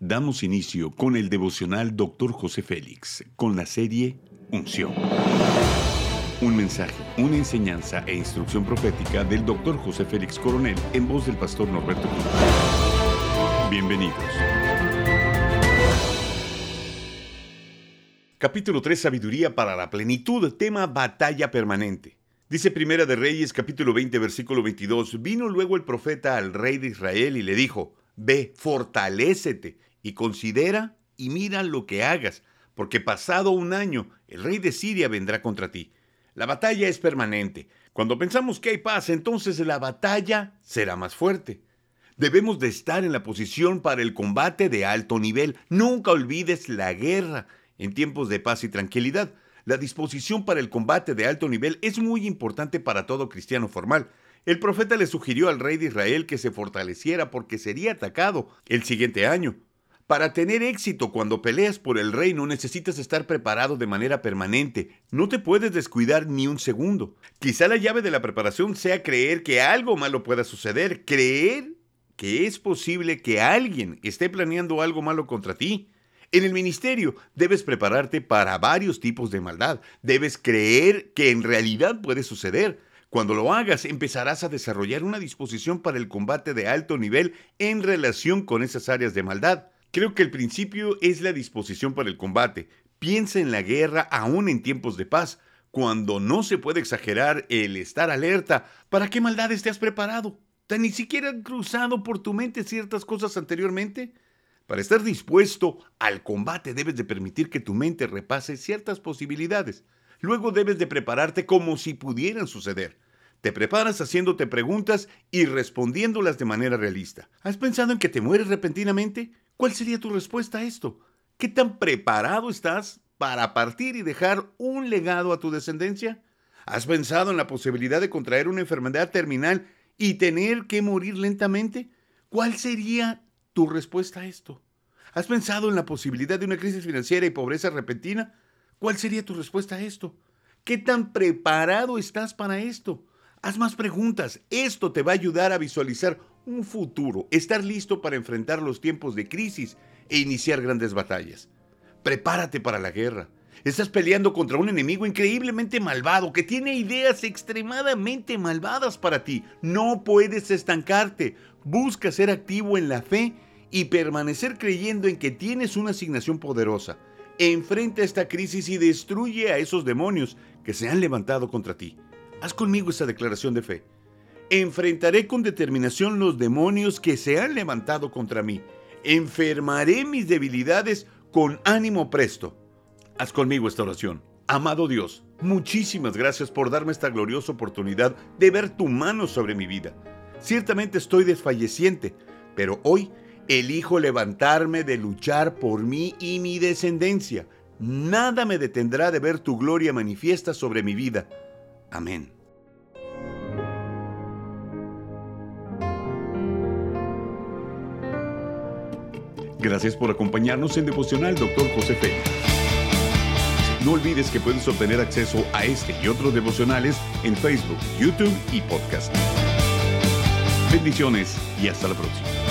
Damos inicio con el devocional Dr. José Félix, con la serie Unción. Un mensaje, una enseñanza e instrucción profética del Dr. José Félix Coronel en voz del pastor Norberto Cruz. Bienvenidos. Capítulo 3 Sabiduría para la plenitud, tema batalla permanente. Dice Primera de Reyes capítulo 20 versículo 22, vino luego el profeta al rey de Israel y le dijo, ve, fortalécete y considera y mira lo que hagas, porque pasado un año el rey de Siria vendrá contra ti. La batalla es permanente. Cuando pensamos que hay paz, entonces la batalla será más fuerte. Debemos de estar en la posición para el combate de alto nivel. Nunca olvides la guerra en tiempos de paz y tranquilidad. La disposición para el combate de alto nivel es muy importante para todo cristiano formal. El profeta le sugirió al rey de Israel que se fortaleciera porque sería atacado el siguiente año. Para tener éxito cuando peleas por el reino necesitas estar preparado de manera permanente. No te puedes descuidar ni un segundo. Quizá la llave de la preparación sea creer que algo malo pueda suceder. Creer que es posible que alguien esté planeando algo malo contra ti. En el ministerio debes prepararte para varios tipos de maldad. Debes creer que en realidad puede suceder. Cuando lo hagas, empezarás a desarrollar una disposición para el combate de alto nivel en relación con esas áreas de maldad. Creo que el principio es la disposición para el combate. Piensa en la guerra aún en tiempos de paz, cuando no se puede exagerar el estar alerta. ¿Para qué maldades te has preparado? ¿Tan ni siquiera han cruzado por tu mente ciertas cosas anteriormente? Para estar dispuesto al combate debes de permitir que tu mente repase ciertas posibilidades. Luego debes de prepararte como si pudieran suceder. Te preparas haciéndote preguntas y respondiéndolas de manera realista. ¿Has pensado en que te mueres repentinamente? ¿Cuál sería tu respuesta a esto? ¿Qué tan preparado estás para partir y dejar un legado a tu descendencia? ¿Has pensado en la posibilidad de contraer una enfermedad terminal y tener que morir lentamente? ¿Cuál sería tu respuesta a esto? ¿Has pensado en la posibilidad de una crisis financiera y pobreza repentina? ¿Cuál sería tu respuesta a esto? ¿Qué tan preparado estás para esto? Haz más preguntas. Esto te va a ayudar a visualizar un futuro, estar listo para enfrentar los tiempos de crisis e iniciar grandes batallas. Prepárate para la guerra. Estás peleando contra un enemigo increíblemente malvado que tiene ideas extremadamente malvadas para ti. No puedes estancarte. Busca ser activo en la fe y permanecer creyendo en que tienes una asignación poderosa. Enfrenta esta crisis y destruye a esos demonios que se han levantado contra ti. Haz conmigo esa declaración de fe. Enfrentaré con determinación los demonios que se han levantado contra mí. Enfermaré mis debilidades con ánimo presto. Haz conmigo esta oración. Amado Dios, muchísimas gracias por darme esta gloriosa oportunidad de ver tu mano sobre mi vida. Ciertamente estoy desfalleciente, pero hoy elijo levantarme de luchar por mí y mi descendencia. Nada me detendrá de ver tu gloria manifiesta sobre mi vida. Amén. Gracias por acompañarnos en Devocional Dr. José Félix. No olvides que puedes obtener acceso a este y otros devocionales en Facebook, YouTube y podcast. Bendiciones y hasta la próxima.